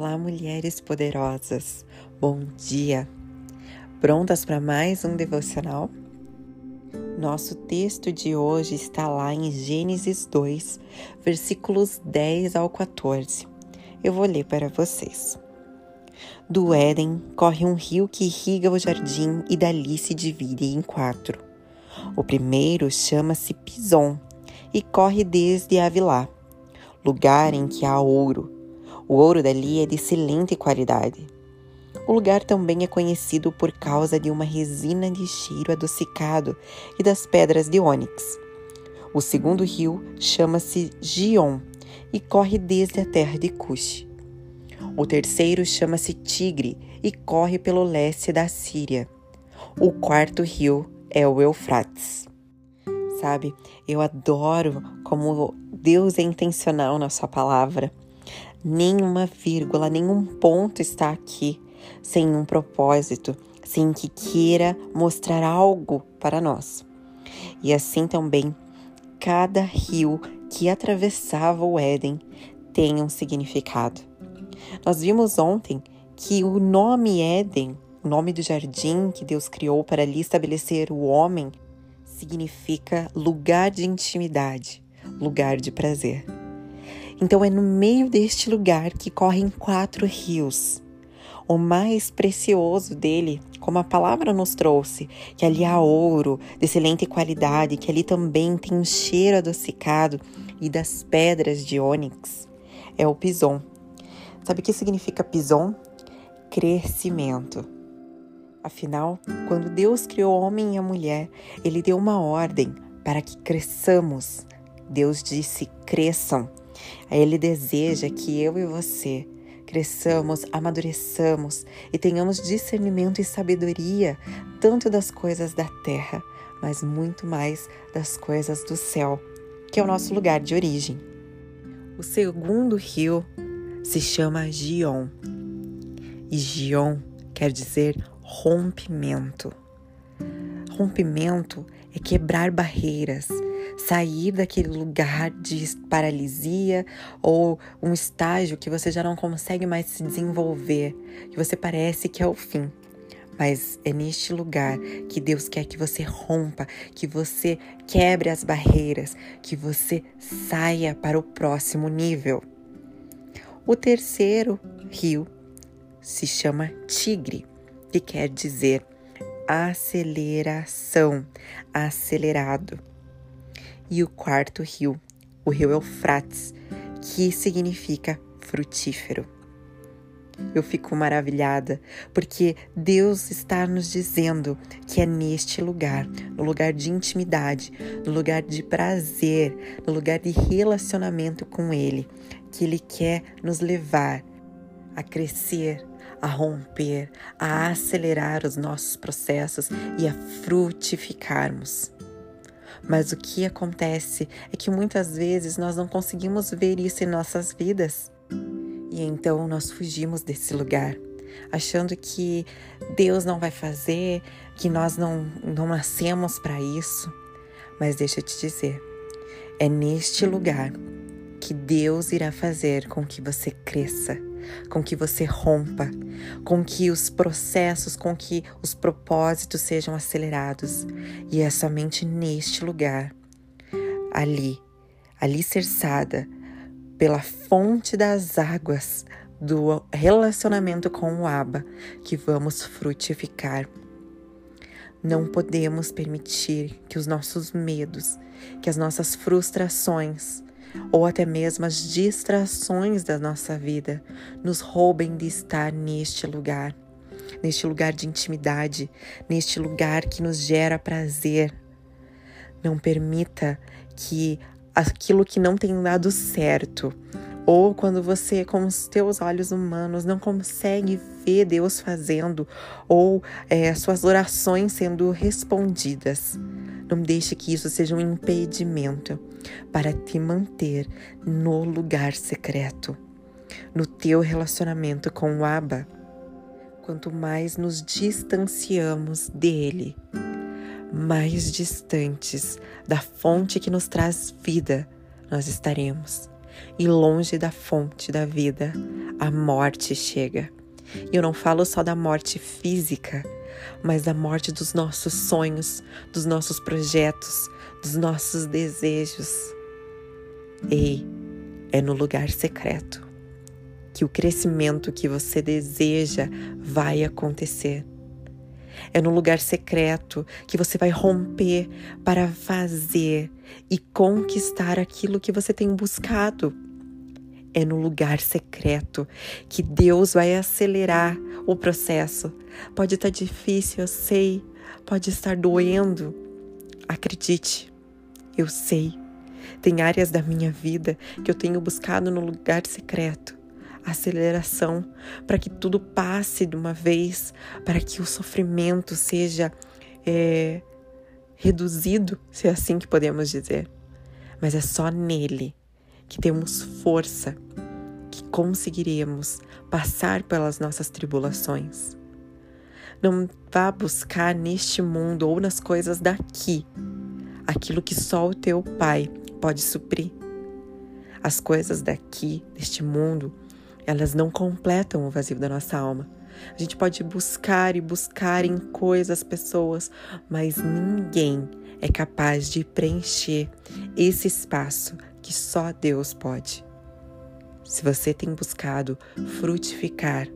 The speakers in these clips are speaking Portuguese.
Olá, mulheres poderosas. Bom dia. Prontas para mais um devocional? Nosso texto de hoje está lá em Gênesis 2, versículos 10 ao 14. Eu vou ler para vocês. Do Éden corre um rio que irriga o jardim e dali se divide em quatro. O primeiro chama-se Pison e corre desde Avilá, lugar em que há ouro o ouro dali é de excelente qualidade. O lugar também é conhecido por causa de uma resina de cheiro adocicado e das pedras de ônix. O segundo rio chama-se Gion e corre desde a terra de Cush. O terceiro chama-se Tigre e corre pelo leste da Síria. O quarto rio é o Eufrates. Sabe, eu adoro como Deus é intencional na sua palavra nenhuma vírgula, nenhum ponto está aqui sem um propósito, sem que queira mostrar algo para nós. E assim também, cada rio que atravessava o Éden tem um significado. Nós vimos ontem que o nome Éden, o nome do jardim que Deus criou para ali estabelecer o homem, significa lugar de intimidade, lugar de prazer. Então é no meio deste lugar que correm quatro rios. O mais precioso dele, como a palavra nos trouxe, que ali há ouro de excelente qualidade, que ali também tem um cheiro adocicado e das pedras de ônix, é o pison. Sabe o que significa pison? Crescimento. Afinal, quando Deus criou o homem e a mulher, ele deu uma ordem para que cresçamos. Deus disse: cresçam. Ele deseja que eu e você cresçamos, amadureçamos e tenhamos discernimento e sabedoria, tanto das coisas da terra, mas muito mais das coisas do céu, que é o nosso lugar de origem. O segundo rio se chama Gion. E Gion quer dizer rompimento. Rompimento é quebrar barreiras, sair daquele lugar de paralisia ou um estágio que você já não consegue mais se desenvolver, que você parece que é o fim. Mas é neste lugar que Deus quer que você rompa, que você quebre as barreiras, que você saia para o próximo nível. O terceiro rio se chama Tigre, que quer dizer aceleração, acelerado e o quarto rio, o rio Eufrates, que significa frutífero. Eu fico maravilhada porque Deus está nos dizendo que é neste lugar, no lugar de intimidade, no lugar de prazer, no lugar de relacionamento com Ele, que Ele quer nos levar a crescer, a romper, a acelerar os nossos processos e a frutificarmos. Mas o que acontece é que muitas vezes nós não conseguimos ver isso em nossas vidas. E então nós fugimos desse lugar, achando que Deus não vai fazer, que nós não, não nascemos para isso. Mas deixa eu te dizer, é neste lugar que Deus irá fazer com que você cresça, com que você rompa, com que os processos, com que os propósitos sejam acelerados. E é somente neste lugar, ali, ali cerçada pela fonte das águas do relacionamento com o Abba, que vamos frutificar. Não podemos permitir que os nossos medos, que as nossas frustrações, ou até mesmo as distrações da nossa vida nos roubem de estar neste lugar, neste lugar de intimidade, neste lugar que nos gera prazer. Não permita que aquilo que não tem dado certo, ou quando você, com os teus olhos humanos, não consegue ver Deus fazendo, ou é, suas orações sendo respondidas. Não deixe que isso seja um impedimento para te manter no lugar secreto, no teu relacionamento com o Abba. Quanto mais nos distanciamos dele, mais distantes da fonte que nos traz vida nós estaremos. e longe da fonte da vida, a morte chega. E eu não falo só da morte física, mas da morte dos nossos sonhos, dos nossos projetos, dos nossos desejos. Ei, é no lugar secreto que o crescimento que você deseja vai acontecer. É no lugar secreto que você vai romper para fazer e conquistar aquilo que você tem buscado. É no lugar secreto que Deus vai acelerar o processo. Pode estar difícil, eu sei, pode estar doendo. Acredite, eu sei. Tem áreas da minha vida que eu tenho buscado no lugar secreto aceleração, para que tudo passe de uma vez, para que o sofrimento seja é, reduzido, se é assim que podemos dizer. Mas é só nele que temos força, que conseguiremos passar pelas nossas tribulações. Não vá buscar neste mundo ou nas coisas daqui aquilo que só o teu Pai pode suprir. As coisas daqui, deste mundo, elas não completam o vazio da nossa alma. A gente pode buscar e buscar em coisas, pessoas, mas ninguém é capaz de preencher esse espaço que só Deus pode. Se você tem buscado frutificar,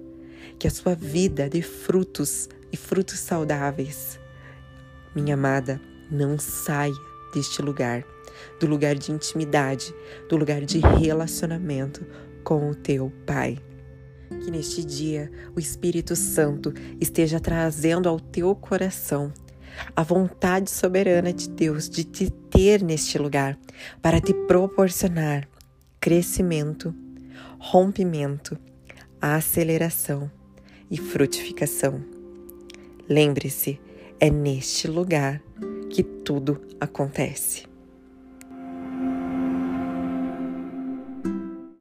que a sua vida dê frutos e frutos saudáveis, minha amada, não saia deste lugar, do lugar de intimidade, do lugar de relacionamento com o teu Pai. Que neste dia o Espírito Santo esteja trazendo ao teu coração a vontade soberana de Deus de te ter neste lugar para te proporcionar crescimento, rompimento, aceleração e frutificação. Lembre-se, é neste lugar que tudo acontece.